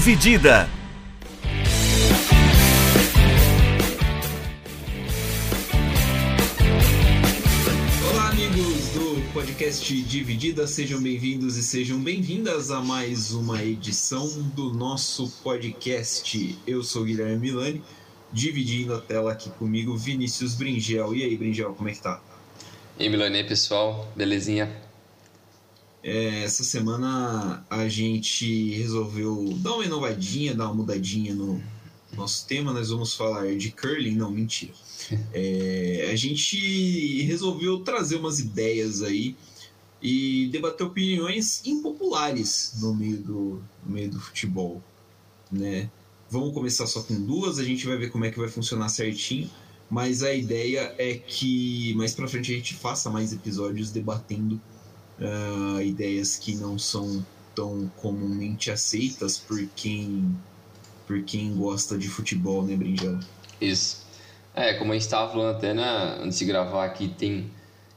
Dividida. Olá, amigos do podcast Dividida, sejam bem-vindos e sejam bem-vindas a mais uma edição do nosso podcast. Eu sou Guilherme Milani, dividindo a tela aqui comigo Vinícius Bringel. E aí, Bringel, como é que tá? E aí, Milani, pessoal, belezinha? É, essa semana a gente resolveu dar uma inovadinha, dar uma mudadinha no nosso tema. Nós vamos falar de curling, não, mentira. É, a gente resolveu trazer umas ideias aí e debater opiniões impopulares no meio do, no meio do futebol, né? Vamos começar só com duas, a gente vai ver como é que vai funcionar certinho, mas a ideia é que mais para frente a gente faça mais episódios debatendo uh, ideias que não são tão comumente aceitas por quem por quem gosta de futebol, né, Brinjão? Isso. É, como a gente estava falando até na, antes de gravar aqui, tem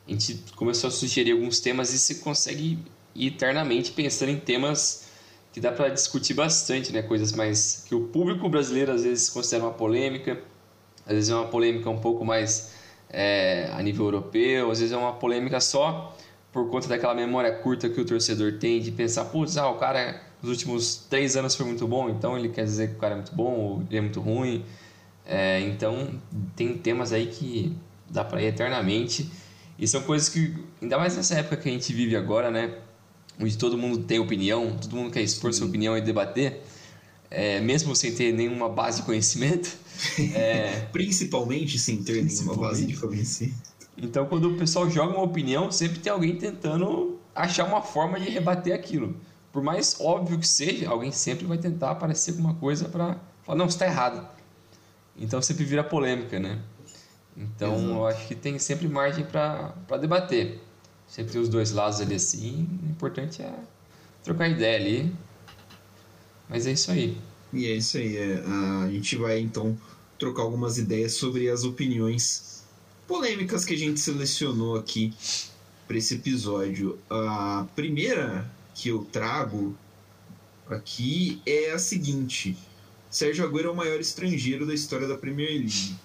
a gente começou a sugerir alguns temas e você consegue ir eternamente pensando em temas que dá para discutir bastante, né? Coisas mais que o público brasileiro às vezes considera uma polêmica, às vezes é uma polêmica um pouco mais é, a nível europeu, às vezes é uma polêmica só por conta daquela memória curta que o torcedor tem de pensar, putz, ah, o cara nos últimos três anos foi muito bom, então ele quer dizer que o cara é muito bom ou ele é muito ruim. É, então tem temas aí que dá para ir eternamente e são coisas que, ainda mais nessa época que a gente vive agora, né? Onde todo mundo tem opinião, todo mundo quer expor sua opinião e debater, é, mesmo sem ter nenhuma base de conhecimento. É... Principalmente sem ter nenhuma base de conhecimento. Então, quando o pessoal joga uma opinião, sempre tem alguém tentando achar uma forma de rebater aquilo. Por mais óbvio que seja, alguém sempre vai tentar aparecer alguma coisa para falar: não, está errado. Então, sempre vira polêmica, né? Então, Exato. eu acho que tem sempre margem para debater. Sempre tem os dois lados ali assim. O importante é trocar ideia ali. Mas é isso aí. E é isso aí. É, a gente vai então trocar algumas ideias sobre as opiniões polêmicas que a gente selecionou aqui para esse episódio. A primeira que eu trago aqui é a seguinte: Sérgio Agüero é o maior estrangeiro da história da Premier League.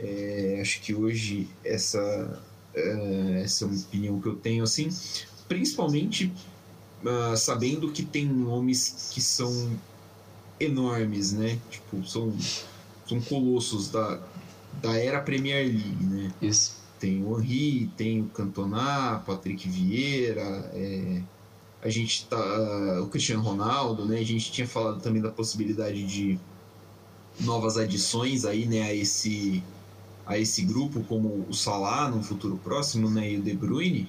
É, acho que hoje essa, é, essa é uma opinião que eu tenho, assim, principalmente uh, sabendo que tem nomes que são enormes, né? Tipo, são, são colossos da, da era Premier League, né? Isso. Tem o Henry, tem o Cantona, Patrick Vieira, é, a gente tá o Cristiano Ronaldo, né? A gente tinha falado também da possibilidade de novas adições aí, né, a esse a esse grupo como o Salah no futuro próximo, né, e o De Bruyne.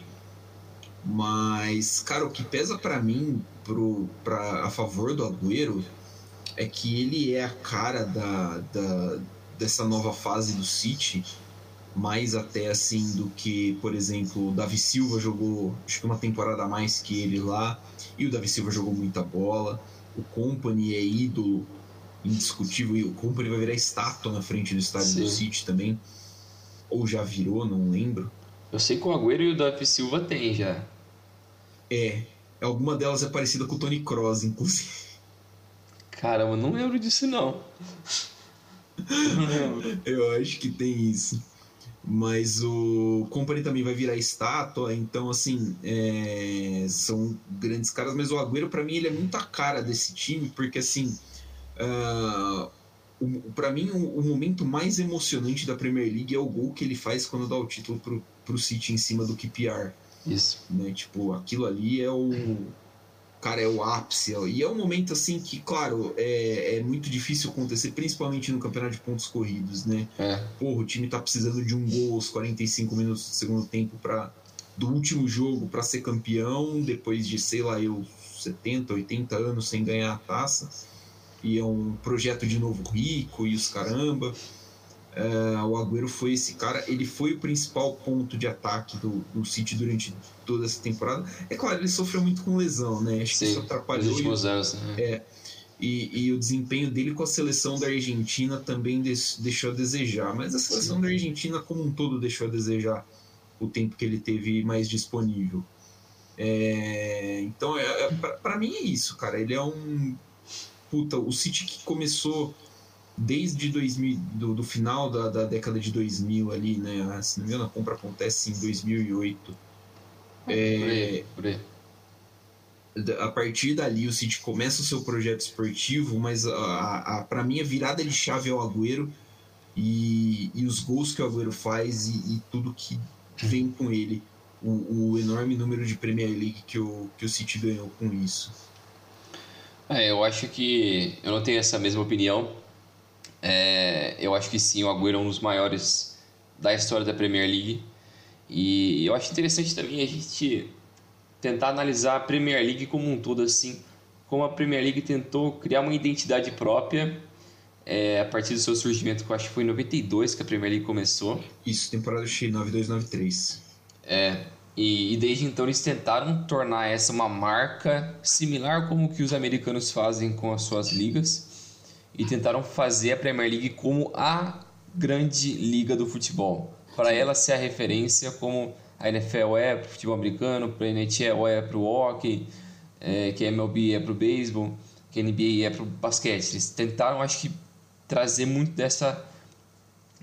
Mas, cara, o que pesa para mim pro, pra, a favor do Agüero é que ele é a cara da, da, dessa nova fase do City, mais até assim do que, por exemplo, o Davi Silva jogou acho que uma temporada a mais que ele lá, e o Davi Silva jogou muita bola. O Company é ídolo indiscutível, e o Company vai virar estátua na frente do estádio Sim. do City também. Ou já virou, não lembro. Eu sei que o Agüero e o Davi Silva tem já. É, alguma delas é parecida com o Tony Kroos, inclusive. Caramba, não lembro disso não. Eu acho que tem isso. Mas o Company também vai virar estátua, então assim, é... são grandes caras, mas o Agüero para mim ele é muito a cara desse time, porque assim, uh... para mim o, o, momento mais emocionante da Premier League é o gol que ele faz quando dá o título pro, pro City em cima do QPR. Isso. Né? Tipo, aquilo ali é o cara, é o ápice. E é um momento assim que, claro, é, é muito difícil acontecer, principalmente no campeonato de pontos corridos, né? É. Porra, o time tá precisando de um gol aos 45 minutos do segundo tempo para do último jogo para ser campeão, depois de, sei lá, eu 70, 80 anos sem ganhar a taça. E é um projeto de novo rico e os caramba. Uh, o Agüero foi esse cara, ele foi o principal ponto de ataque do, do City durante toda essa temporada. É claro, ele sofreu muito com lesão, né? Acho Sim, que isso atrapalhou. Nos últimos anos, né? É. E, e, o desempenho dele com a seleção da Argentina também deixou a desejar. Mas a seleção Sim. da Argentina, como um todo, deixou a desejar o tempo que ele teve mais disponível. É, então, é, é para mim é isso, cara. Ele é um puta, o City que começou desde 2000, do, do final da, da, década de 2000 ali, né? Se não me engano, a compra acontece em 2008. É, por aí, por aí. A partir dali, o City começa o seu projeto esportivo, mas a, a, para mim a virada de chave é o Agüero e, e os gols que o Agüero faz e, e tudo que vem com ele. O, o, enorme número de Premier League que o, que o City ganhou com isso. É, eu acho que eu não tenho essa mesma opinião. É, eu acho que sim, o Agüero é um dos maiores da história da Premier League. E eu acho interessante também a gente tentar analisar a Premier League como um todo, assim, como a Premier League tentou criar uma identidade própria é, a partir do seu surgimento, que eu acho que foi em 92 que a Premier League começou. Isso, temporada cheia, 92-93. É, e, e, desde então eles tentaram tornar essa uma marca similar como que os americanos fazem com as suas ligas e tentaram fazer a Premier League como a grande liga do futebol. Para ela ser a referência como a NFL é para o futebol americano, para a NHL é para o hockey, é, que a MLB é para o beisebol, que a NBA é para o basquete. Eles tentaram, acho que, trazer muito dessa,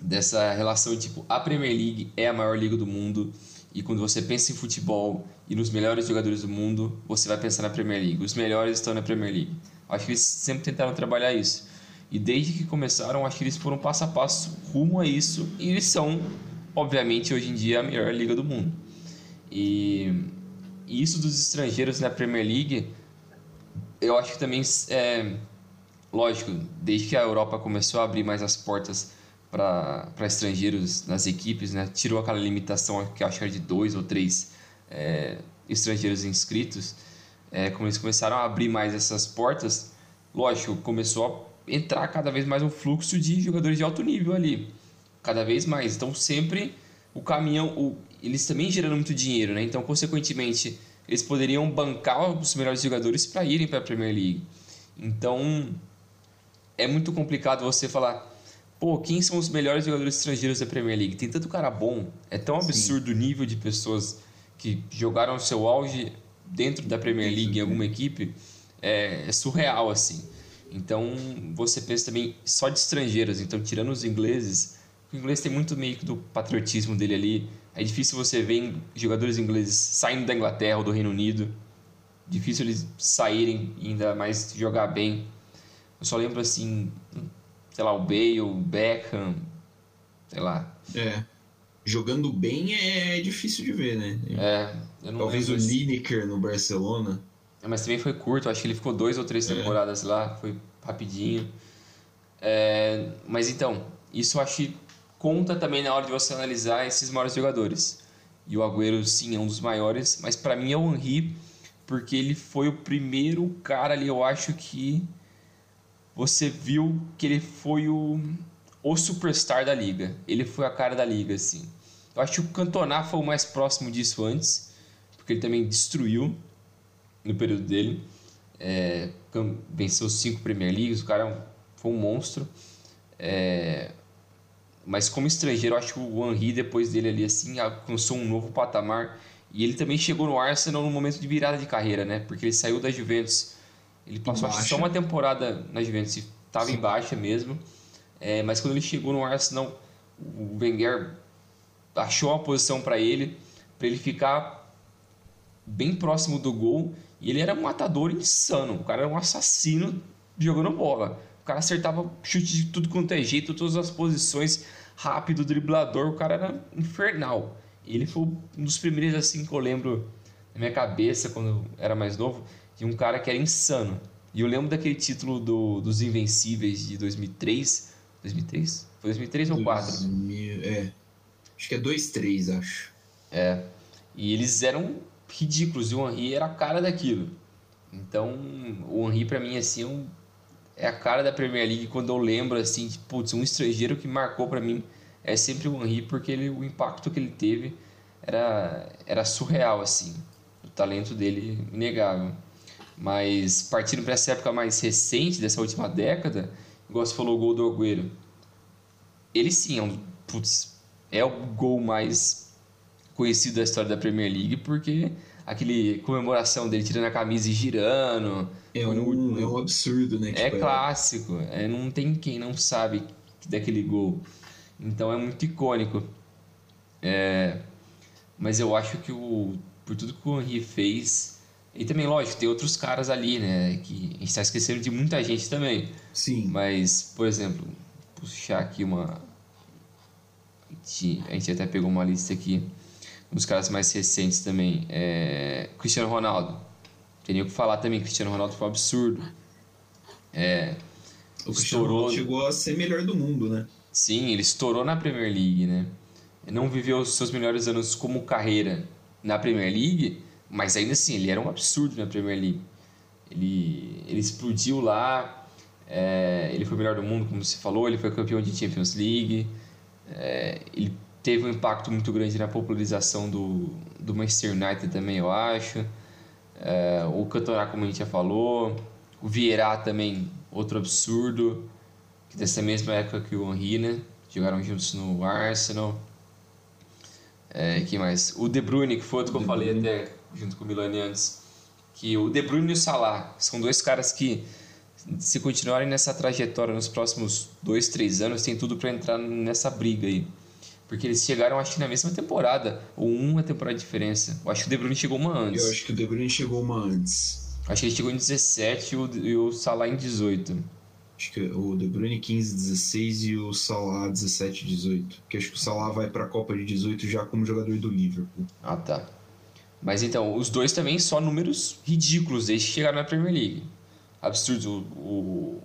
dessa relação tipo, a Premier League é a maior liga do mundo e quando você pensa em futebol e nos melhores jogadores do mundo, você vai pensar na Premier League. Os melhores estão na Premier League. Acho que eles sempre tentaram trabalhar isso. E desde que começaram, acho que eles foram passo a passo rumo a isso. E eles são, obviamente, hoje em dia a melhor liga do mundo. E, isso dos estrangeiros na Premier League, eu acho que também é lógico. Desde que a Europa começou a abrir mais as portas para estrangeiros nas equipes, né? Tirou aquela limitação que acho que era de dois ou três é, estrangeiros inscritos. É, como eles começaram a abrir mais essas portas, lógico, começou entrar cada vez mais um fluxo de jogadores de alto nível ali, cada vez mais. Então sempre o caminhão, o, eles também gerando muito dinheiro, né? Então consequentemente eles poderiam bancar os melhores jogadores para irem para a Premier League. Então é muito complicado você falar pô, quem são os melhores jogadores estrangeiros da Premier League? Tem tanto cara bom, é tão absurdo Sim. o nível de pessoas que jogaram seu auge dentro da Premier League em alguma equipe, é, é, surreal assim. Então você pensa também só de estrangeiros, então tirando os ingleses, o inglês tem muito meio que do patriotismo dele ali. É difícil você ver jogadores ingleses saindo da Inglaterra ou do Reino Unido. Difícil eles saírem e ainda mais jogar bem. Eu só lembro assim, sei lá, o Bale, o Beckham, sei lá. É. Jogando bem é difícil de ver, né? É. Talvez o Lineker no Barcelona. Mas também foi curto, acho que ele ficou dois ou três é. temporadas é. lá, foi rapidinho. É, mas então, isso eu acho que conta também na hora de você analisar esses maiores jogadores. E o Agüero, sim, é um dos maiores, mas para mim é o Henry, porque ele foi o primeiro cara ali, eu acho que você viu que ele foi o, o superstar da liga. Ele foi a cara da liga, assim. Eu acho que o Cantona foi o mais próximo disso antes, porque ele também destruiu no período dele. É, venceu cinco Premier Leagues, o cara é foi um monstro. É, mas como estrangeiro, eu acho que o Henry, depois dele ali, assim, alcançou um novo patamar. E ele também chegou no Arsenal no momento de virada de carreira, né? Porque ele saiu da Juventus ele passou só uma temporada na Juventus, estava em baixa mesmo. É, mas quando ele chegou no Arsenal, o Wenger achou uma posição para ele, para ele ficar bem próximo do gol. E ele era um matador insano. O cara era um assassino jogando bola. O cara acertava chute de tudo quanto é jeito, todas as posições, rápido, driblador. O cara era infernal. E ele foi um dos primeiros assim que eu lembro na minha cabeça quando eu era mais novo de um cara que era insano. E eu lembro daquele título do, dos Invencíveis de 2003. 2003? Foi 2003 ou 2004? É. Acho que é 2003, acho. É. E eles eram ridículos. E o Henry era a cara daquilo. Então, o Henry para mim assim é a cara da Premier League quando eu lembro assim, de, putz, um estrangeiro que marcou para mim é sempre o Henry porque ele, o impacto que ele teve era era surreal assim. O talento dele inegável. Mas partindo para essa época mais recente, dessa última década, igual você falou o gol do Agüero, ele sim é um. Putz, é o gol mais conhecido da história da Premier League, porque aquele comemoração dele tirando a camisa e girando. É um, é um absurdo, né? É tipo, clássico. É... não tem quem não sabe daquele gol. Então é muito icônico. É, mas eu acho que o, por tudo que o Henry fez. E também, lógico, tem outros caras ali, né? Que a gente está esquecendo de muita gente também. Sim. Mas, por exemplo, puxar aqui uma. A gente até pegou uma lista aqui. Uns caras mais recentes também. É... Cristiano Ronaldo. Teria que falar também. Cristiano Ronaldo foi um absurdo. É. O Cristiano Ronaldo chegou a ser melhor do mundo, né? Sim, ele estourou na Premier League, né? Não viveu os seus melhores anos como carreira na Premier League, mas ainda assim, ele era um absurdo na Premier League. Ele, ele explodiu lá, é, ele foi o melhor do mundo, como você falou, ele foi campeão de Champions League, é, ele teve um impacto muito grande na popularização do, do Manchester United também, eu acho. É, o Cantona, como a gente já falou, o Vieira também, outro absurdo que dessa mesma época que o Henry, né? Jogaram juntos no Arsenal. É, que mais? O De Bruyne, que foi outro que eu falei até junto com o Milani antes. Que o De Bruyne e o Salah são dois caras que, se continuarem nessa trajetória nos próximos dois, três anos, tem tudo para entrar nessa briga aí. Porque eles chegaram, acho que na mesma temporada, ou uma temporada de diferença. Eu acho que o De Bruyne chegou uma antes. Eu acho que o De Bruyne chegou uma antes. Acho que ele chegou em 17 e o, e o Salah em 18. Acho que o De Bruyne 15, 16 e o Salah 17, 18. Porque acho que o Salah vai para a Copa de 18 já como jogador do Liverpool. Ah, tá. Mas então, os dois também só números ridículos desde que chegaram na Premier League. Absurdo. O,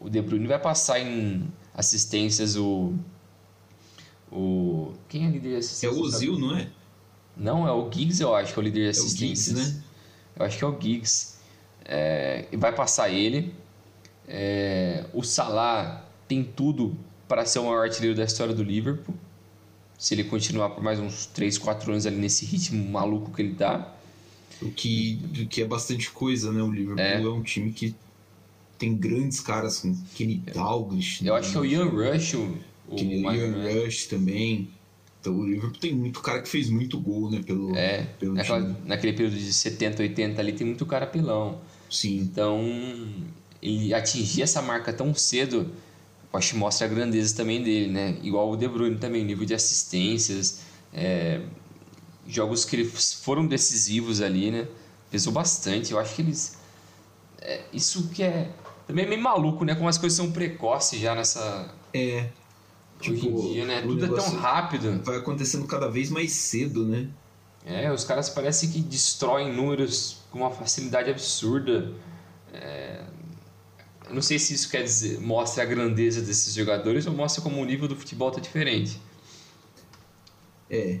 o De Bruyne vai passar em assistências o. O. Quem é o líder de assistências? É o Ozil, não é? Não, é o Giggs, eu acho que é o líder de assistências. É o Giggs, né? Eu acho que é o Giggs. É, vai passar ele. É, o Salah tem tudo para ser o maior artilheiro da história do Liverpool. Se ele continuar por mais uns 3, 4 anos ali nesse ritmo maluco que ele tá. O que, o que é bastante coisa, né? O Liverpool é, é um time que tem grandes caras com Kenny Dalglish. Eu né? acho que é o Ian Rush. O, Ian Rush também. Então o Liverpool tem muito cara que fez muito gol, né? Pelo, é, pelo naquela, naquele período de 70, 80 ali tem muito cara pilão. Sim. Então ele atingir essa marca tão cedo, acho que mostra a grandeza também dele, né? Igual o De Bruyne também, nível de assistências, é, jogos que foram decisivos ali, né? Pesou bastante. Eu acho que eles. É, isso que é. Também é meio maluco, né? Como as coisas são precoces já nessa. É. Hoje tipo, em dia, né? Tudo é tão rápido. Vai acontecendo cada vez mais cedo, né? É, os caras parecem que destroem números com uma facilidade absurda. É, eu não sei se isso quer dizer, mostra a grandeza desses jogadores ou mostra como o nível do futebol tá diferente. É,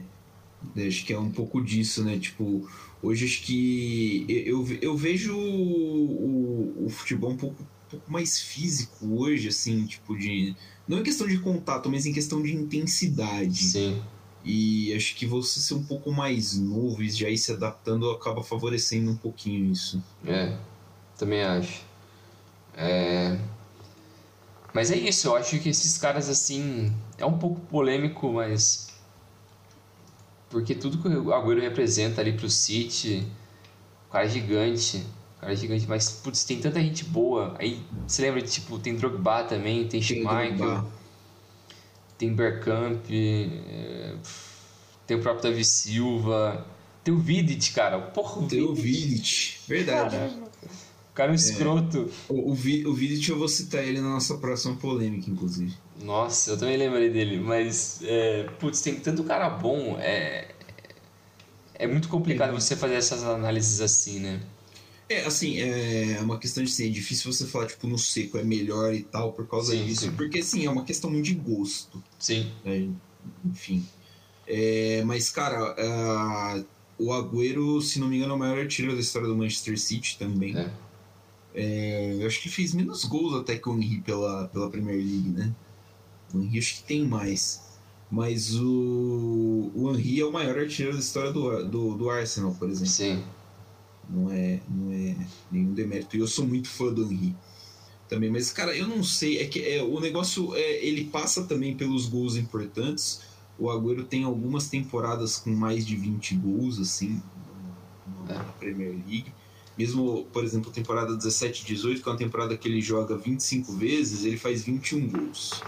acho que é um pouco disso, né? Tipo, hoje acho que eu, eu vejo o, o futebol um pouco, pouco mais físico hoje, assim, tipo, de. Não em questão de contato, mas em questão de intensidade. Sim. E acho que você ser um pouco mais novo e já ir se adaptando acaba favorecendo um pouquinho isso. É, também acho. É... Mas é isso, eu acho que esses caras assim. É um pouco polêmico, mas. Porque tudo que o Agüero representa ali pro City. O cara é gigante. O cara é gigante, mas putz, tem tanta gente boa. Aí você lembra de tipo, tem Drogba também, tem Schmeichel, tem Bergkamp, é... tem o próprio Davi Silva, tem o Vidic, cara. Porra, o tem Vidic. o Vidic, verdade. Caramba cara é um escroto. É, o, o, o Vidic eu vou citar ele na nossa próxima polêmica, inclusive. Nossa, eu também lembrei dele, mas, é, putz, tem tanto cara bom, é, é muito complicado é. você fazer essas análises assim, né? É, assim, é uma questão de ser é difícil você falar, tipo, no seco é melhor e tal por causa sim, disso, sim. porque, assim, é uma questão muito de gosto. Sim. Né? Enfim. É, mas, cara, uh, o Agüero, se não me engano, é o maior artilheiro da história do Manchester City também. É. É, eu acho que fez menos gols até que o Henry pela, pela Premier League, né? O Henry acho que tem mais. Mas o, o Henry é o maior artilheiro da história do, do, do Arsenal, por exemplo. Sim. Não é, não é nenhum demérito. E eu sou muito fã do Henry também. Mas, cara, eu não sei. É que é, o negócio é, ele passa também pelos gols importantes. O Agüero tem algumas temporadas com mais de 20 gols, assim. é. na Premier League. Mesmo, por exemplo, a temporada 17-18, que é uma temporada que ele joga 25 vezes, ele faz 21 gols.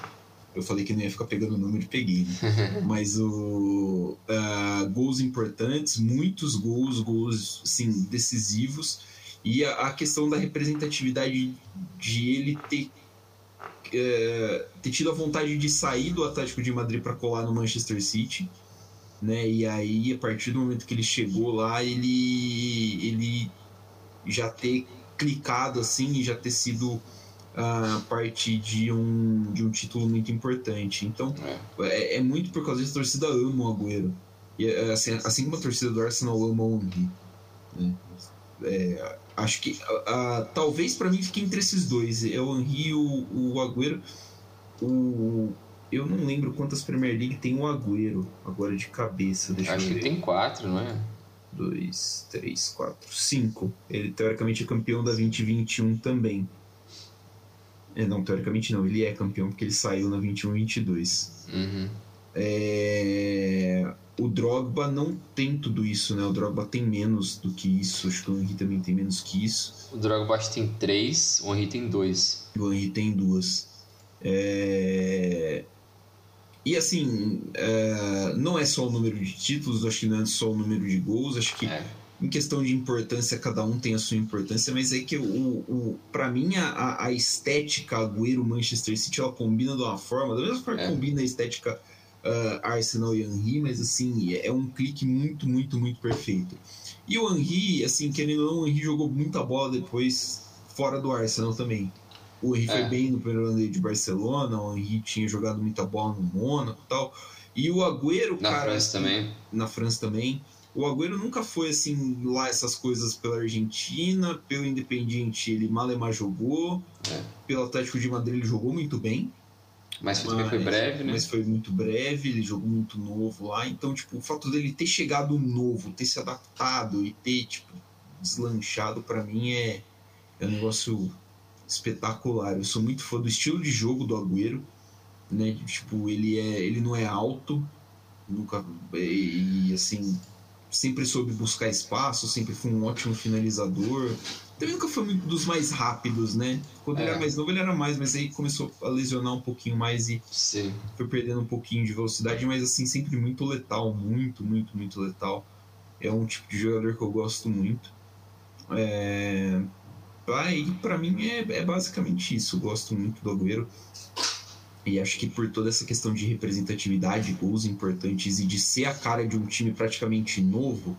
Eu falei que não ia ficar pegando o número e peguei, né? Mas o uh, gols importantes, muitos gols, gols sim, decisivos. E a, a, questão da representatividade de ele ter, uh, ter tido a vontade de sair do Atlético de Madrid para colar no Manchester City. Né? E aí, a partir do momento que ele chegou lá, ele, ele já ter clicado assim e já ter sido a parte de um, de um título muito importante. Então, é. é, é muito por causa disso a torcida ama o Agüero. E, é, assim, assim como a torcida do Arsenal ama o Henry. Né? É, acho que talvez para mim fique entre esses dois. É o Henry e o, o Agüero. O, eu não lembro quantas Premier League tem o Agüero agora de cabeça. Deixa acho que tem quatro, não é? Dois, três, quatro, cinco. Ele teoricamente é campeão da 2021 também. É, não, teoricamente não, ele é campeão porque ele saiu na 21-22. Uhum. É... O Drogba não tem tudo isso, né? O Drogba tem menos do que isso. Acho que o Henry também tem menos que isso. O Drogba acho que tem três, o Henry tem dois. O Henry tem duas. É... E assim, é... não é só o número de títulos, acho que não é só o número de gols, acho que é em questão de importância, cada um tem a sua importância, mas é que o, o para mim a, a estética Agüero Manchester City ela combina de uma forma, da mesma forma que é. combina a estética uh, Arsenal e Henry, mas assim, é um clique muito, muito, muito perfeito. E o Henry, assim, querendo ou não, o Henry jogou muita bola depois fora do Arsenal também. O Henry é. foi bem no primeiro ano de Barcelona, o Henry tinha jogado muita bola no Mônaco e tal. E o Agüero, na cara, França assim, também. Na França também. O Agüero nunca foi assim lá essas coisas pela Argentina, pelo Independiente ele malemar jogou, é. pelo Atlético de Madrid ele jogou muito bem. Mas, mas também foi breve, né? Mas foi muito breve, ele jogou muito novo lá. Então, tipo, o fato dele ter chegado novo, ter se adaptado e ter, tipo, deslanchado, para mim é, é um negócio espetacular. Eu sou muito fã do estilo de jogo do Agüero, né? Tipo, ele, é, ele não é alto, nunca. E, assim, sempre soube buscar espaço, sempre foi um ótimo finalizador. Também nunca foi muito dos mais rápidos, né? Quando é. ele era mais novo, ele era mais, mas aí começou a lesionar um pouquinho mais e Sim. foi perdendo um pouquinho de velocidade, mas assim, sempre muito letal, muito, muito, muito letal. É um tipo de jogador que eu gosto muito. É... Aí, pra mim, é, é basicamente isso. Eu gosto muito do Agüero. E acho que por toda essa questão de representatividade, gols importantes e de ser a cara de um time praticamente novo,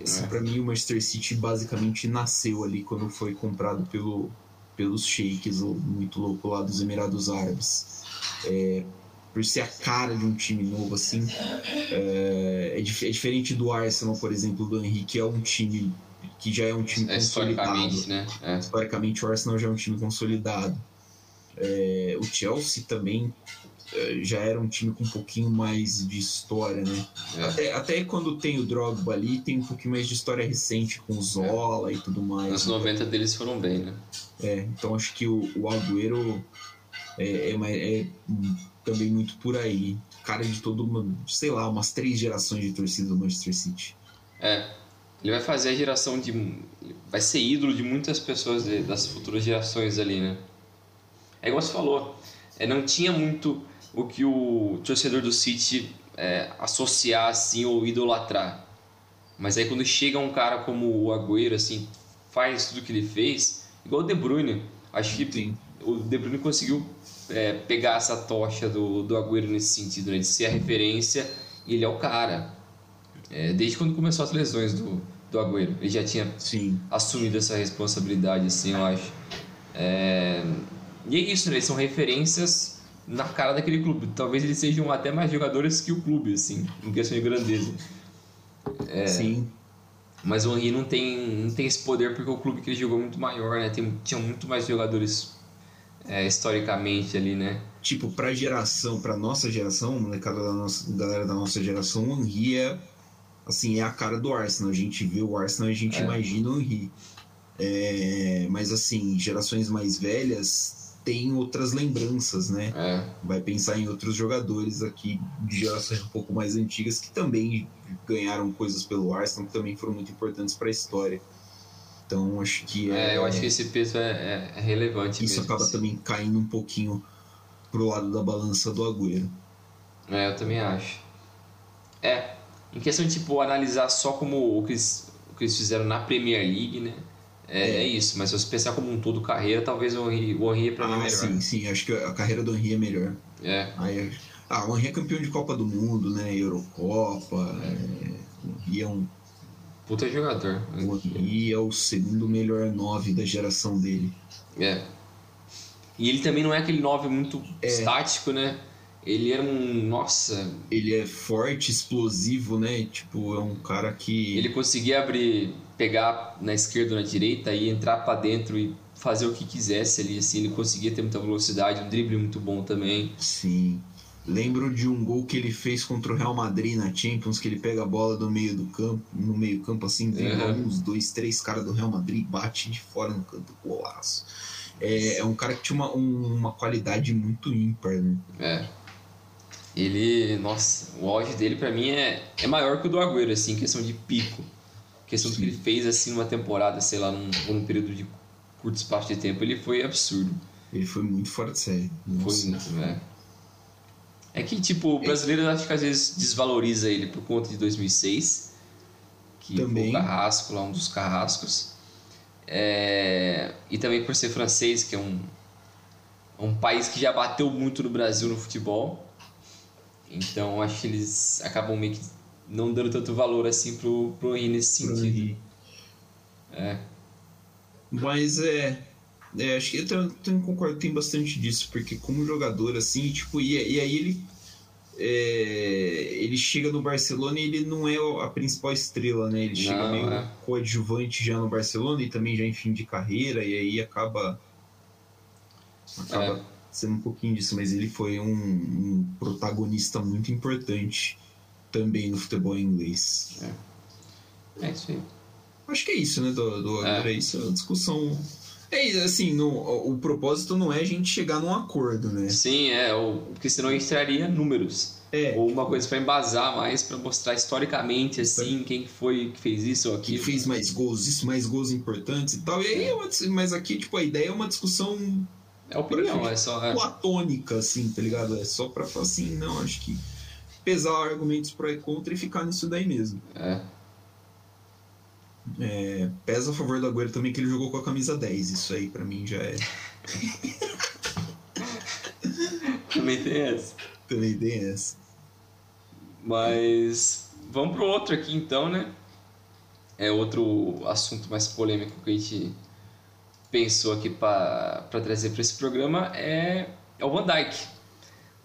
esse, é. para mim o Manchester City basicamente nasceu ali quando foi comprado pelo, pelos sheiks, muito louco lá dos Emirados Árabes. É, por ser a cara de um time novo, assim, é, é, dif é, diferente do Arsenal, por exemplo, do Henrique, que é um time que já é um time é, consolidado. Historicamente, né? É. Historicamente, o Arsenal já é um time consolidado. É, o Chelsea também é, já era um time com um pouquinho mais de história, né? É. Até, até quando tem o Drogba ali, tem um pouquinho mais de história recente com o Zola é. e tudo mais. Nos 90 né? deles foram bem, né? É, então acho que o, o Agüero é, é, é, também muito por aí. Cara de todo mundo, sei lá, umas três gerações de torcida do Manchester City. É, ele vai fazer a geração de. Vai ser ídolo de muitas pessoas das futuras gerações ali, né? É igual você falou, é, não tinha muito o que o torcedor do City é, associar assim ou idolatrar. Mas aí quando chega um cara como o Agüero, assim, faz tudo que ele fez, igual o De Bruyne. Acho que Sim. o De Bruyne conseguiu é, pegar essa tocha do, do Agüero nesse sentido, né? de ser a referência e ele é o cara. É, desde quando começou as lesões do, do Agüero, ele já tinha Sim. assumido essa responsabilidade, assim, eu acho. É, e é isso, né? Eles são referências na cara daquele clube. Talvez eles sejam até mais jogadores que o clube, assim, em questão de grandeza. É, Sim. Mas o Henry não tem, não tem esse poder porque o clube que ele jogou é muito maior, né? Tem, tinha muito mais jogadores é, historicamente ali, né? Tipo, pra geração, pra nossa geração, molecada da nossa, galera da nossa geração, o Henry é, assim, é a cara do Arsenal. A gente vê o Arsenal e a gente é. imagina o Henry. É, mas assim, gerações mais velhas tem outras lembranças, né? É. Vai pensar em outros jogadores aqui de gerações um pouco mais antigas que também ganharam coisas pelo Arsenal, que também foram muito importantes para a história. Então acho que é, é, eu acho que esse peso é, é, é relevante. Isso acaba assim. também caindo um pouquinho pro lado da balança do Agüero. É, eu também acho. É, em questão de tipo analisar só como o que eles, o que eles fizeram na Premier League, né? É, é. isso, mas se você pensar como um todo carreira, talvez o Henry, o Henry pra mim é Ah, melhor. sim, sim. Acho que a carreira do Henry é melhor. É, Aí, ah, o Henry é campeão de Copa do Mundo, né? Eurocopa. É, o Henry é um puta jogador. O Henry é o segundo melhor nove da geração dele. É. E ele também não é aquele 9 muito É. estático, né? Ele era um. Nossa, Ele é forte, explosivo, né? Tipo, é um cara que. ele conseguia abrir, pegar na esquerda ou na direita e entrar pra dentro e fazer o que quisesse ali, assim. Ele conseguia ter muita velocidade, um drible muito bom também. Sim. Lembro de um gol que ele fez contra o Real Madrid na Champions, que ele pega a bola do meio do campo, no meio campo assim, dribla Uhum. uns dois, três caras do Real Madrid, bate de fora no canto, golaço. É, é um cara que tinha uma, um- uma qualidade muito ímpar, né? É. Ele, nossa, o auge dele pra mim é, é maior que o do Agüero, assim, em questão de pico. Questão do que ele fez, assim, numa temporada, sei lá, num, num período de curto espaço de tempo, ele foi absurdo. Ele foi muito fora de série. Foi Nossa. muito, velho. É que, tipo, o brasileiro acho que às vezes desvaloriza ele por conta de 2006. Que Também. foi o Carrasco, lá um dos carrascos. É, E também por ser francês, que é um, um país que já bateu muito no Brasil no futebol. Então acho que eles acabam meio que não dando tanto valor assim pro, pro Henry nesse sentido. Henry. É. Mas é. é, acho que eu também, também concordo, tem bastante disso, porque como jogador, assim, tipo, e, e aí ele. é, ele chega no Barcelona e ele não é a principal estrela, né? Ele chega Não, meio é. coadjuvante já no Barcelona e também já em fim de carreira, e aí acaba. Acaba É. sendo um pouquinho disso, mas ele foi um, um protagonista muito importante também no futebol inglês. É isso aí. Acho que é isso, né, do, do É. é. isso, é uma discussão. É isso, assim, no, o propósito não é a gente chegar num acordo, né? Sim, é, ou, porque senão a gente traria números. É, Ou uma coisa pra embasar mais, pra mostrar historicamente, assim, quem foi que fez isso ou que aquilo. fez mais gols, isso, mais gols importantes e tal. E aí é uma, mas aqui, tipo, a ideia é uma discussão É opinião, é só. É. platônica, assim, tá ligado? É só pra falar assim, não, acho que pesar argumentos pró e contra e ficar nisso daí mesmo. é. É, pesa a favor do Agüero também que ele jogou com a camisa 10. Isso aí pra mim já é. Também tem essa. Também tem essa. Mas vamos pro outro aqui então, né? É outro assunto mais polêmico que a gente pensou aqui para trazer para esse programa é, é o Van Dijk,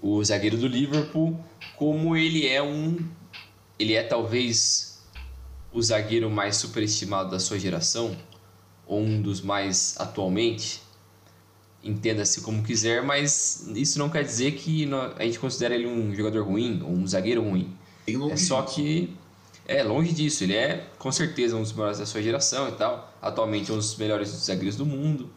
o zagueiro do Liverpool, como ele é um ele é talvez o zagueiro mais superestimado da sua geração ou um dos mais atualmente. Entenda-se como quiser, mas isso não quer dizer que a gente considera ele um jogador ruim ou um zagueiro ruim. É só que é longe disso. Ele é com certeza um dos melhores da sua geração e tal. Atualmente um dos melhores zagueiros do mundo.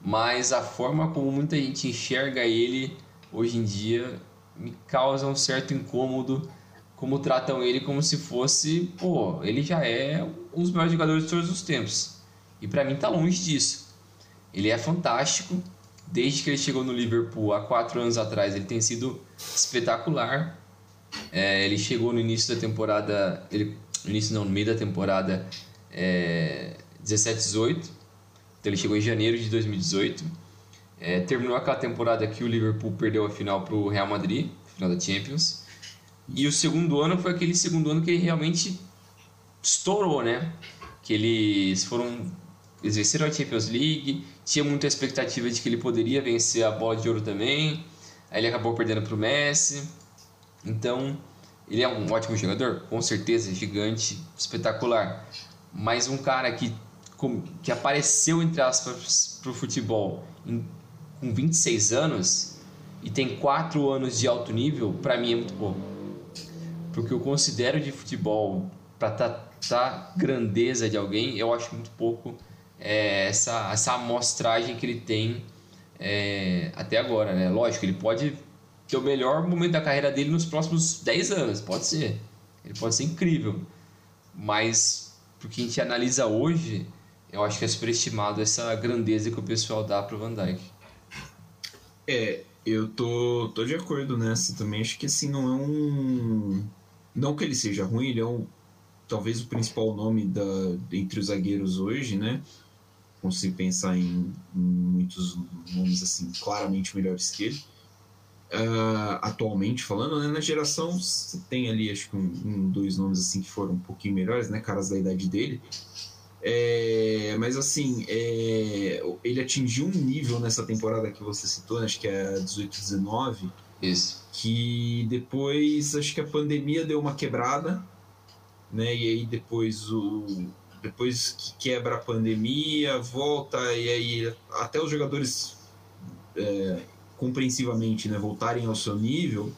Mas a forma como muita gente enxerga ele hoje em dia me causa um certo incômodo. Como tratam ele como se fosse, pô, ele já é um dos melhores jogadores de todos os tempos. E pra mim tá longe disso. Ele é fantástico. Desde que ele chegou no Liverpool há quatro anos atrás, ele tem sido espetacular. É, ele chegou no início da temporada. Ele, no início não, no meio da temporada é, 17-18. Então ele chegou em janeiro de 2018. É, terminou aquela temporada que o Liverpool perdeu a final para o Real Madrid, final da Champions. E o segundo ano foi aquele segundo ano que ele realmente estourou, né? Que eles foram. Eles a Champions League, tinha muita expectativa de que ele poderia vencer a bola de ouro também. Aí ele acabou perdendo para o Messi. Então, ele é um ótimo jogador, com certeza, gigante, espetacular. Mas um cara que, que apareceu, entre aspas, pro futebol em- com 26 anos e tem 4 anos de alto nível, pra mim é muito pouco. Porque eu considero de futebol, pra tratar grandeza de alguém, eu acho muito pouco é, essa, essa amostragem que ele tem é, até agora, né? Lógico, ele pode ter o melhor momento da carreira dele nos próximos 10 anos, pode ser. Ele pode ser incrível. Mas, porque a gente analisa hoje, eu acho que é superestimado essa grandeza que o pessoal dá pro Van Dijk. É, eu tô, tô de acordo nessa também. Acho que assim, não é um. Não que ele seja ruim, ele é um. Talvez o principal nome da, entre os zagueiros hoje, né? Consigo pensar em, em muitos nomes assim, claramente melhores que ele. Uh, atualmente falando, né, na geração você tem ali acho que um, um, dois nomes assim que foram um pouquinho melhores, né, caras da idade dele. É, mas assim, é, ele atingiu um nível nessa temporada que você citou, né, acho que é 18-19. Isso. Que depois acho que a pandemia deu uma quebrada, né? E aí depois o depois que quebra a pandemia, volta e aí até os jogadores é, compreensivamente, né, voltarem ao seu nível,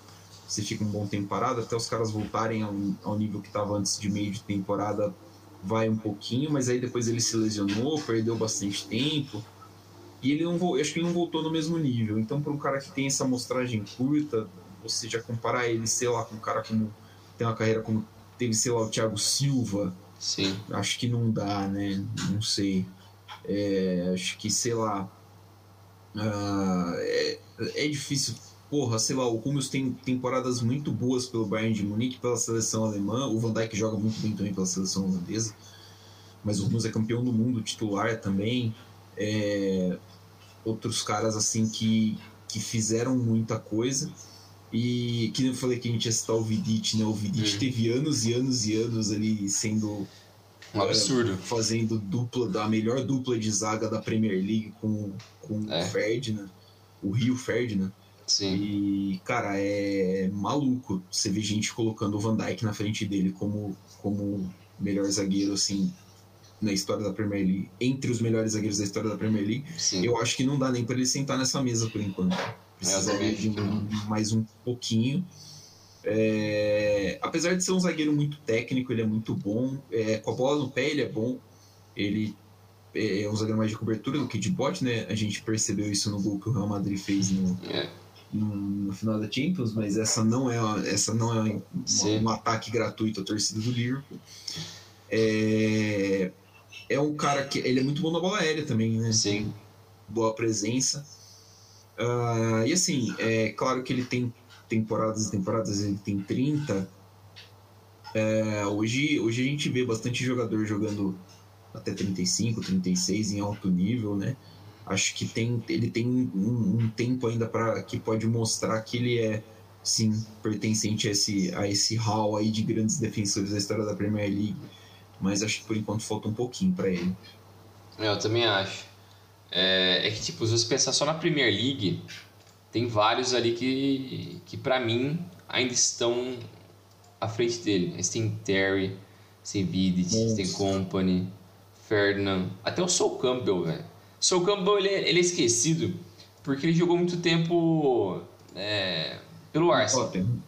você fica um bom tempo parado, até os caras voltarem ao, ao nível que estava antes de meio de temporada, vai um pouquinho, mas aí depois ele se lesionou, perdeu bastante tempo. E ele não acho que ele não voltou no mesmo nível. Então, para um cara que tem essa amostragem curta, você já comparar ele, sei lá, com um cara como tem uma carreira como teve, sei lá, o Thiago Silva. Sim. Acho que não dá, né? Não sei. É, acho que, sei lá. Uh, é, é difícil. Porra, sei lá, o Hummels tem temporadas muito boas pelo Bayern de Munique, pela seleção alemã. O Van Dijk joga muito bem também pela seleção holandesa. Mas o Hummels é campeão do mundo titular também. É, outros caras assim que, que fizeram muita coisa. E que eu falei que a gente ia citar o Vidic, né? O Vidic uhum. teve anos e anos e anos ali sendo um absurdo. É, fazendo dupla, da melhor dupla de zaga da Premier League com, com é. o Ferdinand o Rio Ferdinand. Sim. E, cara, é maluco você ver gente colocando o Van Dijk na frente dele como, como melhor zagueiro, assim, na história da Premier League. Entre os melhores zagueiros da história da Premier League. Sim. Eu acho que não dá nem para ele sentar nessa mesa por enquanto. Precisa é, de um, mais um pouquinho. É, apesar de ser um zagueiro muito técnico, ele é muito bom. É, com a bola no pé, ele é bom. Ele é, é um zagueiro mais de cobertura do que de bote, né? A gente percebeu isso no gol que o Real Madrid fez no, é. No, final da Champions, mas essa não é, essa não é um, um ataque gratuito à torcida do Liverpool. É, é um cara que ele é muito bom na bola aérea também, né? Sim. Boa presença. Uh, e assim, é claro que ele tem temporadas e temporadas, ele tem 30. É, hoje, hoje a gente vê bastante jogador jogando até 35, 36 em alto nível, né? Acho que tem, ele tem um, um tempo ainda para que pode mostrar que ele é sim pertencente a esse, a esse hall aí de grandes defensores da história da Premier League, mas acho que por enquanto falta um pouquinho para ele. É, eu também acho. É, é, que tipo, se você pensar só na Premier League, tem vários ali que, que para mim ainda estão à frente dele. Você tem Terry, tem Vidic, tem Company, Ferdinand, até o Sol Campbell, velho. Sol Campbell ele é, ele é esquecido porque ele jogou muito tempo é, pelo Arsenal. Tottenham.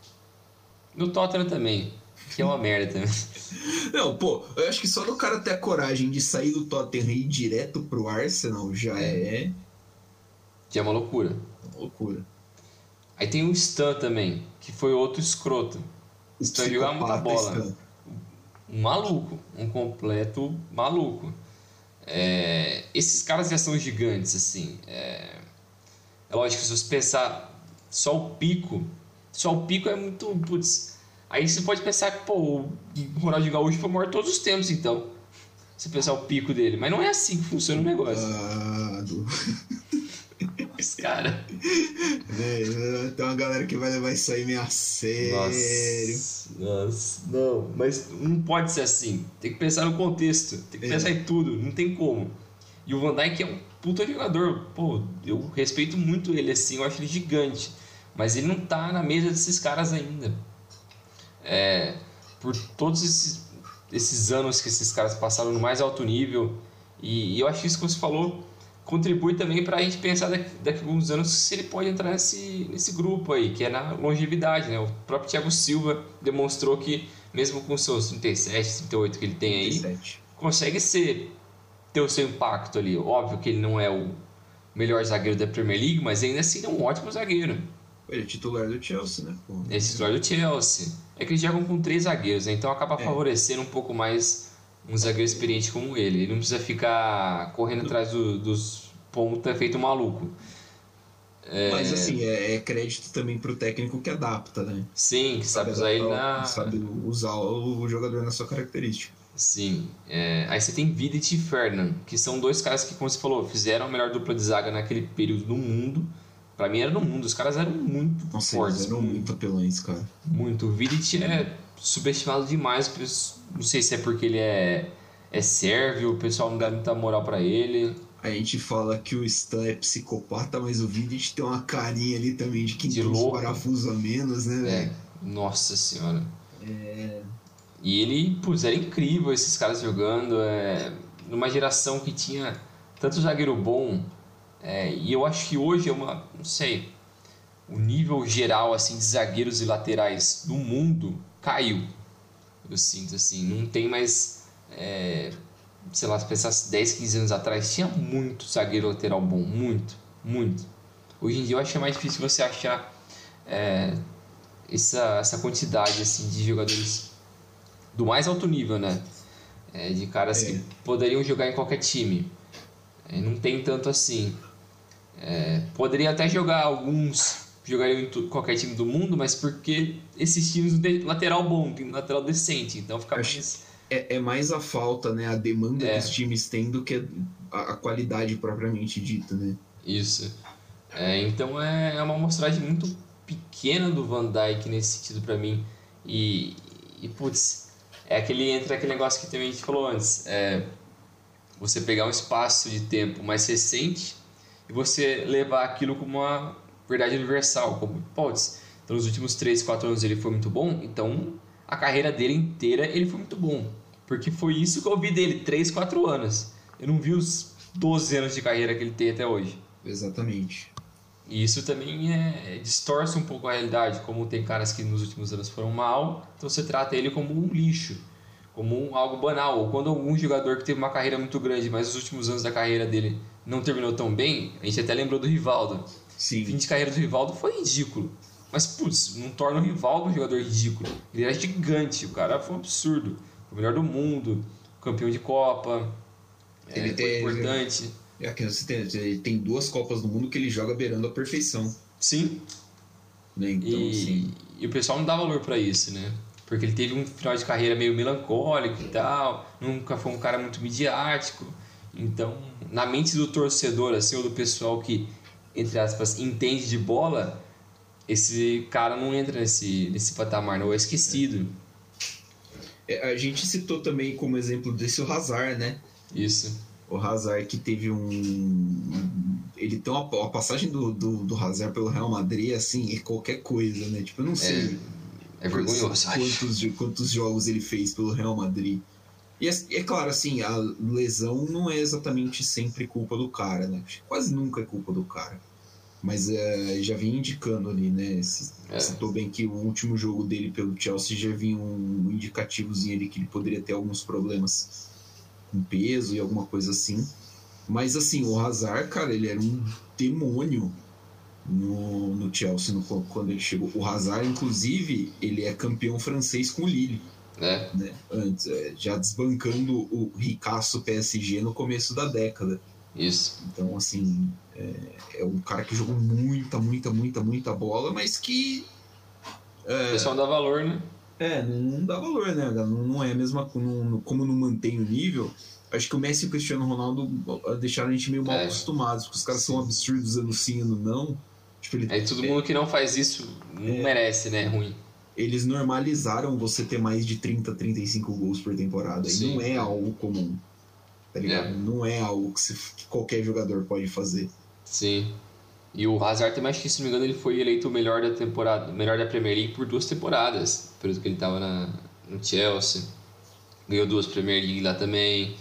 No Tottenham também, que é uma merda também. Não, pô, eu acho que só do cara ter a coragem de sair do Tottenham e ir direto pro Arsenal já é. Que é uma loucura. Uma loucura. Aí tem o Stan também, que foi outro escroto. O Stan jogava muita bola. Stan um maluco, um completo maluco. É, esses caras já são gigantes, assim. É, é lógico que se você pensar só o pico, só o pico é muito. Putz, aí você pode pensar que pô, o Ronaldinho Gaúcho foi maior todos os tempos, então. Se pensar o pico dele. Mas não é assim que funciona o negócio. Esse cara. É, tem uma galera que vai levar isso aí meio a sério. Nossa, nossa, não, mas não pode ser assim. Tem que pensar no contexto, tem que é. pensar em tudo, não tem como. E o Van Dijk é um puta jogador, pô, eu respeito muito ele assim, eu acho ele gigante. Mas ele não tá na mesa desses caras ainda. É, por todos esses, esses anos que esses caras passaram no mais alto nível. E, e eu acho isso que você falou contribui também para a gente pensar daqui, daqui, a alguns anos se ele pode entrar nesse, nesse grupo aí, que é na longevidade, né? O próprio Thiago Silva demonstrou que, mesmo com seus 37, 38 que ele tem aí, 37. consegue ser ter o seu impacto ali. Óbvio que ele não é o, melhor zagueiro da Premier League, mas ainda assim é um ótimo zagueiro. Ele é titular do Chelsea, né? Pô. É titular do Chelsea. É que eles jogam com três zagueiros, né? então acaba É. favorecendo um pouco mais um zagueiro experiente como ele. Ele não precisa ficar correndo atrás do- dos ponta feito maluco. Mas assim, é, é crédito também pro técnico que adapta, né? Sim, que sabe usar ele na. Sabe usar o jogador na sua característica. Sim. É, Aí você tem Vidic e Fernand, que são dois caras que, como você falou, fizeram a melhor dupla de zaga naquele período do mundo. Pra mim era no mundo, os caras eram muito Nossa, fortes. eles eram muito apelões, cara. Muito. O Vidic é subestimado demais. Não sei se é porque ele é, é sérvio, o pessoal não dá muita moral pra ele. A gente fala que o Stan é psicopata, mas o Vidic tem uma carinha ali também de quem De tem uns parafusos a menos, né, É, velho? nossa senhora. E ele, putz, era incrível esses caras jogando. É, numa geração que tinha tanto zagueiro bom. é, e eu acho que hoje é uma. Não sei. O nível geral assim, de zagueiros e laterais do mundo caiu. Eu sinto assim. Não tem mais. é, sei lá, se pensasse 10, 15 anos atrás, tinha muito zagueiro lateral bom. Muito, muito. Hoje em dia eu acho que é mais difícil você achar é, essa, essa quantidade assim, de jogadores do mais alto nível, né? É, de caras É. que poderiam jogar em qualquer time. É, não tem tanto assim. É, poderia até jogar alguns jogariam em qualquer time do mundo, mas porque esses times não têm lateral bom, tem lateral decente, então fica mais. É, é mais a falta, né? A demanda É. que os times têm do que a, a qualidade propriamente dita, né? Isso. É, então é, é uma amostragem muito pequena do Van Dijk nesse sentido pra mim. E, e putz, é aquele, entra aquele negócio que também a gente falou antes. É, você pegar um espaço de tempo mais recente e você levar aquilo como uma verdade universal. Como, putz, então nos últimos 3, 4 anos ele foi muito bom, então a carreira dele inteira ele foi muito bom. Porque foi isso que eu vi dele, 3, 4 anos. Eu não vi os 12 anos de carreira que ele tem até hoje. Exatamente. E isso também é, distorce um pouco a realidade, como tem caras que nos últimos anos foram mal, então você trata ele como um lixo, como um, algo banal. Ou quando algum jogador que teve uma carreira muito grande, mas os últimos anos da carreira dele não terminou tão bem, a gente até lembrou do Rivaldo. O fim Sim. de carreira do Rivaldo foi ridículo. Mas, putz, não torna o Rivaldo um jogador ridículo. Ele era gigante, o cara foi um absurdo. O melhor do mundo, campeão de Copa, é, Ele foi tem- importante. É que você tem, ele tem duas Copas do Mundo que ele joga beirando a perfeição. Sim, Né? Então, e, assim. e o pessoal não dá valor pra isso, né? Porque ele teve um final de carreira meio melancólico e tal, nunca foi um cara muito midiático. Então, na mente do torcedor, assim, ou do pessoal que, entre aspas, entende de bola, esse cara não entra nesse, nesse patamar, não é esquecido. É, a gente citou também como exemplo desse o Hazard, né? Isso. O Hazard que teve um. Ele tem uma, a passagem do, do, do Hazard pelo Real Madrid, assim, é qualquer coisa, né? Tipo, eu não sei É vergonhoso, acho. quantos, quantos jogos ele fez pelo Real Madrid. E é, é claro, assim, a lesão não é exatamente sempre culpa do cara, né? Quase nunca é culpa do cara. Mas é, já vinha indicando ali, né? C- É. Citou bem que o último jogo dele pelo Chelsea já vinha um indicativozinho ali que ele poderia ter alguns problemas com peso e alguma coisa assim. Mas assim, o Hazard, cara, ele era um demônio no, no Chelsea no- quando ele chegou. O Hazard, inclusive, ele é campeão francês com o Lille, né? né? Antes, é, já desbancando o ricaço PSG no começo da década. Isso. Então, assim, é, é um cara que jogou muita, muita, muita, muita bola, mas que O pessoal dá valor, né? é, não, não dá valor, né? Não, não é a mesma. Não, como não mantém o nível. Acho que o Messi e o Cristiano Ronaldo deixaram a gente meio mal É. acostumados, porque os caras são absurdos ano sim, ano não. Tipo, ele- Aí todo mundo que não faz isso não merece, né? É ruim. Eles normalizaram você ter mais de 30, 35 gols por temporada. Sim. E não é algo comum. Tá ligado? É. Não é algo que, se- que qualquer jogador pode fazer. Sim. E o Hazard acho que se não me engano, ele foi eleito o melhor da temporada, melhor da Premier League por duas temporadas. Período que ele estava na, no Chelsea. Ganhou duas Premier League lá também.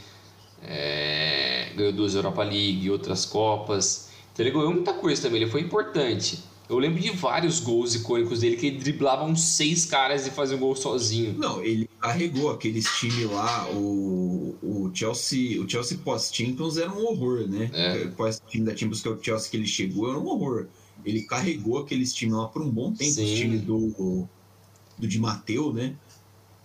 É, ganhou duas Europa League, outras Copas. Então ele ganhou muita coisa também, ele foi importante. Eu lembro de vários gols icônicos dele que ele driblava uns seis caras e fazia um gol sozinho. Não, ele carregou aqueles times lá, o, o Chelsea, o Chelsea pós-Champions era um horror, né? É. Pós-time da Champions, que é o Chelsea que ele chegou, era um horror. Ele carregou aqueles times lá por um bom tempo, Sim. os times do, do Di Matteo, né?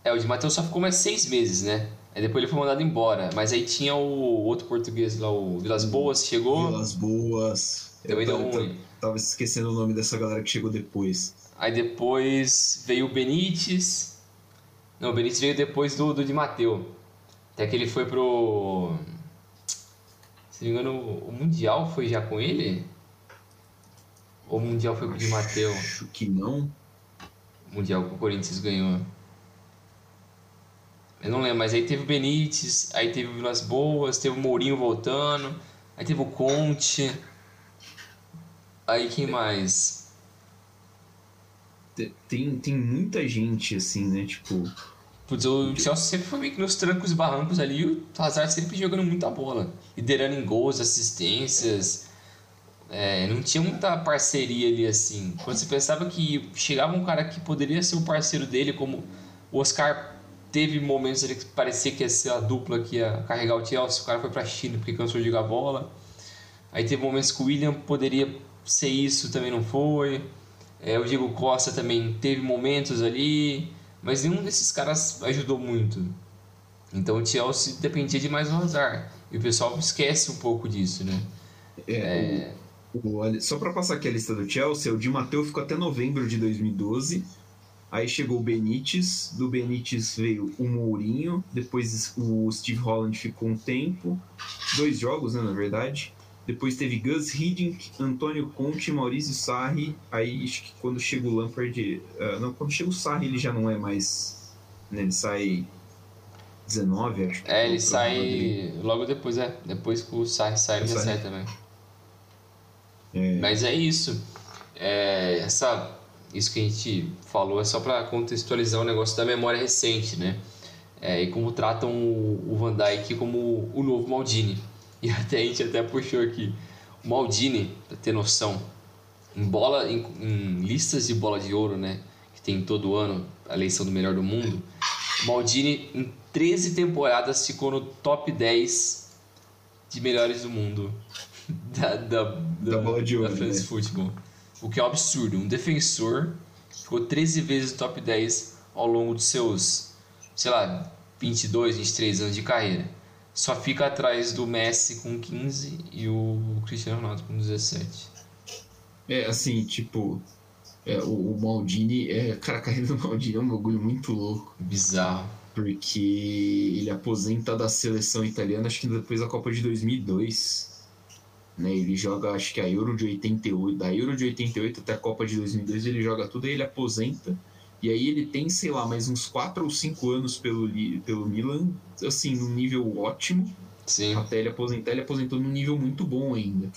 É, o de Matheus só ficou mais seis meses, né? Aí depois ele foi mandado embora. Mas aí tinha o outro português lá, o Vilas Boas, chegou. Vilas Boas. Também Eu deu ta- ruim. Ta- Tava esquecendo o nome dessa galera que chegou depois. Aí depois veio o Benítez. Não, o Benítez veio depois do, do Di Matteo. Até que ele foi pro. Se não me engano, o Mundial foi já com ele? Ou o Mundial foi com o Di Matteo? Acho que não. O Mundial que o Corinthians ganhou. Eu não lembro, mas aí teve o Benítez, aí teve o Vilas Boas, teve o Mourinho voltando, aí teve o Conte. Aí quem mais? Te- Tem, tem muita gente assim, né? Tipo, Putz, o Chelsea sempre foi meio que nos trancos e barrancos ali, o Hazard sempre jogando muita bola. Liderando em gols, assistências. É, não tinha muita parceria ali assim. Quando você pensava que chegava um cara que poderia ser o parceiro dele, como o Oscar teve momentos ali que parecia que ia ser a dupla que ia carregar o Chelsea, o cara foi pra China porque cansou de jogar bola. Aí teve momentos que o William poderia ser isso, também não foi. É, o Diego Costa também teve momentos ali, mas nenhum desses caras ajudou muito. Então o Chelsea dependia demais do Hazard. E o pessoal esquece um pouco disso, né? é, o- o- olha, só pra passar aqui a lista do Chelsea, o Di Matteo ficou até novembro de 2012. Aí chegou o Benítez, do Benítez veio o Mourinho, depois o Steve Holland ficou um tempo, dois jogos, né, na verdade. Depois teve Gus Hiddink, Antônio Conte, Maurício Sarri. Aí acho que quando chega o Lampard. ah, não, quando chega o Sarri ele já não é mais. Né, ele sai 19, acho. É, ele sai logo depois, é. Depois que o Sarri sai, ele já sai também. É. Mas é isso. É, essa, isso que a gente falou é só para contextualizar o negócio da memória recente, né? É, e como tratam o, o Van Dijk como o novo Maldini. E até a gente até puxou aqui. O Maldini, pra ter noção, em bola, em, em listas de bola de ouro, né? Que tem todo ano a eleição do melhor do mundo. O Maldini, em 13 temporadas, ficou no top 10 de melhores do mundo da, da, Da bola de ouro, da France né? Football. O que é um absurdo. Um defensor ficou 13 vezes no top 10 ao longo de seus, sei lá, 22, 23 anos de carreira. Só fica atrás do Messi com 15 e o Cristiano Ronaldo com 17. É, assim, tipo, é, o, o Maldini, é, cara, a carreira do Maldini é um bagulho muito louco, Bizarro. porque ele aposenta da seleção italiana, acho que depois da Copa de 2002, né, ele joga, acho que a Euro de 88, da Euro de 88 até a Copa de 2002 ele joga tudo, aí ele aposenta, e aí ele tem, sei lá, mais uns 4 ou 5 anos pelo, pelo Milan, assim, num nível ótimo, Sim. até ele aposentar, ele aposentou num nível muito bom ainda,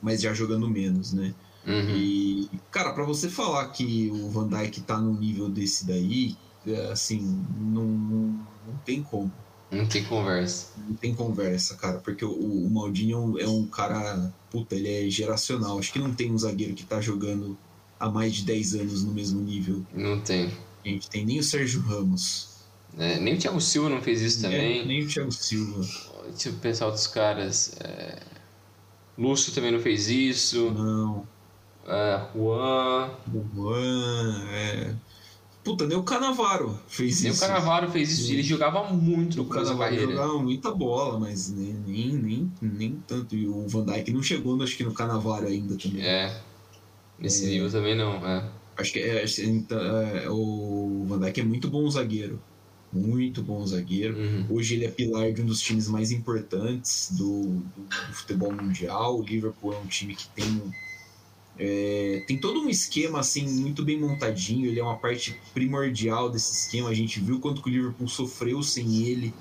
mas já jogando menos, né. Uhum. E, cara, pra você falar que o Van Dijk tá no nível desse daí, é, assim, não, não, não tem como. Não tem conversa. Não tem conversa, cara, porque o, o Maldini é um, é um cara, puta, ele é geracional. Acho que não tem um zagueiro que tá jogando há mais de 10 anos no mesmo nível. Não tem. A gente tem nem o Sérgio Ramos, É, nem o Thiago Silva não fez isso também. É, nem o Thiago Silva. Deixa eu pensar outros caras. É... Lúcio também não fez isso. Não, É, Juan. o Juan, é... Puta, nem o Canavaro fez Nem o isso. Canavaro fez isso. Sim. Ele jogava muito no O Canavaro carreira. jogava muita bola, mas nem, nem, nem, nem tanto. E o Van Dijk não chegou, acho que no Canavaro ainda também. É. Nesse nível também não. É. Acho que é, então, é, o Van Dijk é muito bom zagueiro. Muito bom zagueiro. Uhum. Hoje ele é pilar de um dos times mais importantes do, do- do futebol mundial. O Liverpool é um time que tem é, tem todo um esquema assim muito bem montadinho. Ele é uma parte primordial desse esquema. A gente viu quanto que o Liverpool sofreu sem ele,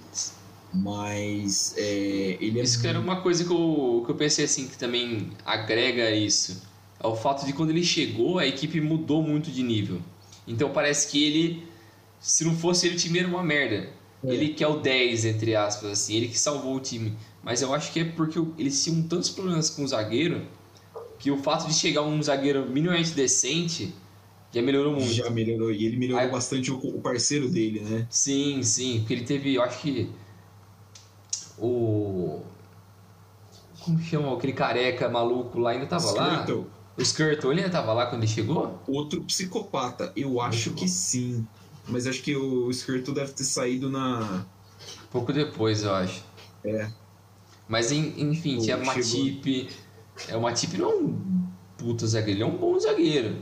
mas é, ele é Isso que era uma coisa que eu, que eu pensei assim, que também agrega isso. É o fato de quando ele chegou, a equipe mudou muito de nível. Então parece que ele, se não fosse ele, o time era uma merda. É. Ele que é o 10, entre aspas, assim, ele que salvou o time. Mas eu acho que é porque eles tinham tantos problemas com o zagueiro que o fato de chegar um zagueiro minimamente decente já melhorou muito. já melhorou. E ele melhorou Aí- bastante o, o parceiro dele, né? Sim, sim, porque ele teve, eu acho que o. Como chama aquele careca maluco lá? Ainda tava Skirtle. lá? O Skirtle, ele ainda tava lá quando ele chegou? Outro psicopata, eu acho que sim. Mas acho que o Skirtle deve ter saído na. Pouco depois, eu acho. É. Mas enfim, tinha Matip. É, o Matip não é um puta zagueiro, ele é um bom zagueiro.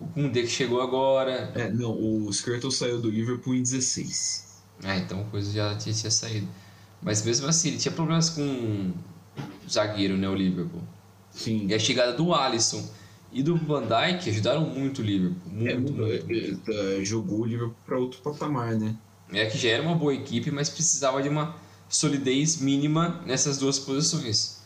O Koundé que chegou agora. É, não, o Skirtle saiu do Liverpool em 16. Ah, então a coisa já tinha, tinha saído. Mas mesmo assim, ele tinha problemas com o zagueiro, né, o Liverpool. Sim. E a chegada do Alisson e do Van Dijk ajudaram muito o Liverpool. Muito, é, muito, muito. É, é, jogou o Liverpool para outro patamar, né? É que já era uma boa equipe, mas precisava de uma solidez mínima nessas duas posições.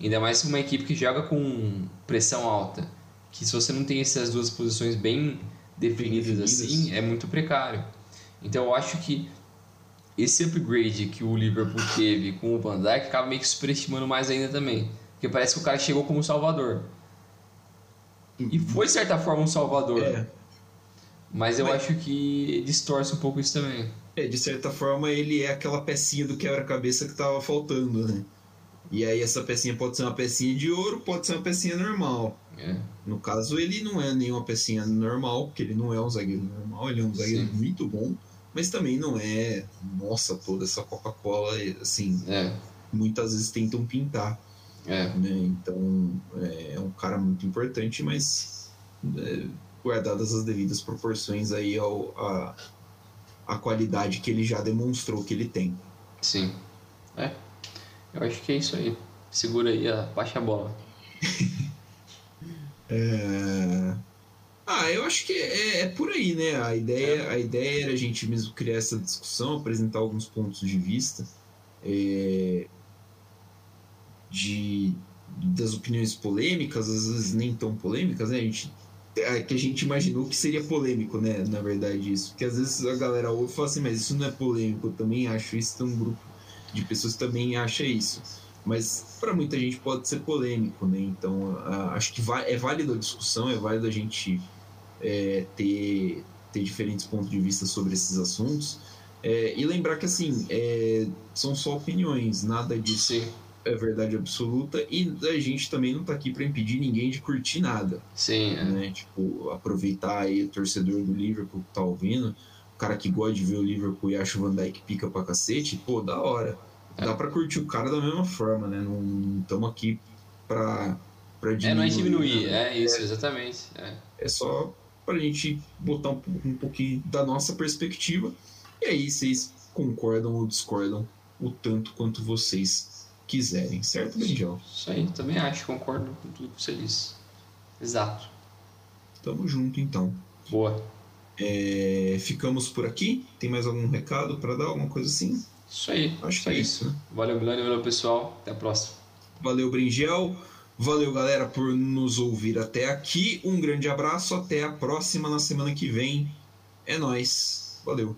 Ainda mais uma equipe que joga com pressão alta. Que se você não tem essas duas posições bem definidas, definidas. assim, é muito precário. Então eu acho que esse upgrade que o Liverpool teve com o Van Dijk acaba meio que superestimando mais ainda também. Porque parece que o cara chegou como salvador. E foi, de certa forma, um salvador. É. Mas eu Mas... acho que distorce um pouco isso também. É, de certa forma ele é aquela pecinha do quebra-cabeça que tava faltando, né? E aí essa pecinha pode ser uma pecinha de ouro, pode ser uma pecinha normal. É. No caso, ele não é nenhuma pecinha normal, porque ele não é um zagueiro normal, ele é um zagueiro Sim. muito bom, mas também não é, nossa, toda essa Coca-Cola, assim, é. muitas vezes tentam pintar. É. Né? Então, é, um cara muito importante, mas é, guardadas as devidas proporções aí ao, a, a qualidade que ele já demonstrou que ele tem. Sim. É. Eu acho que é isso aí. Segura aí, a, baixa a bola. é... Ah, eu acho que é, é, por aí, né? A ideia, é. a ideia era a gente mesmo criar essa discussão, apresentar alguns pontos de vista é, de, das opiniões polêmicas, às vezes nem tão polêmicas, né? A gente é, que a gente imaginou que seria polêmico, né? Na verdade, isso. Porque às vezes a galera ouve e fala assim, mas isso não é polêmico, eu também acho isso, tem um grupo de pessoas também acha isso. Mas para muita gente pode ser polêmico, né? Então acho que é válido a discussão, é válido a gente é, ter, ter diferentes pontos de vista sobre esses assuntos. É, e lembrar que assim, é, são só opiniões, nada disso é verdade absoluta e a gente também não tá aqui para impedir ninguém de curtir nada. Sim. É. Né? Tipo, aproveitar aí o torcedor do Liverpool que tá ouvindo, o cara que gosta de ver o Liverpool e acha o Van Dijk pica pra cacete, pô, da hora. É. Dá pra curtir o cara da mesma forma, né? Não estamos aqui pra, pra diminuir. É, não é diminuir, né? é isso, exatamente. É. é só pra gente botar um, um pouquinho da nossa perspectiva. E aí vocês concordam ou discordam o tanto quanto vocês quiserem, certo, Benjão? Isso aí, também acho, concordo com tudo que você disse. Exato. Tamo junto então. Boa. É, ficamos por aqui. Tem mais algum recado para dar? Alguma coisa assim? Isso aí. Acho que é isso, né? Valeu, Milani. Valeu, pessoal. Até a próxima. Valeu, Bringel. Valeu, galera, por nos ouvir até aqui. Um grande abraço. Até a próxima na semana que vem. É nós. Valeu.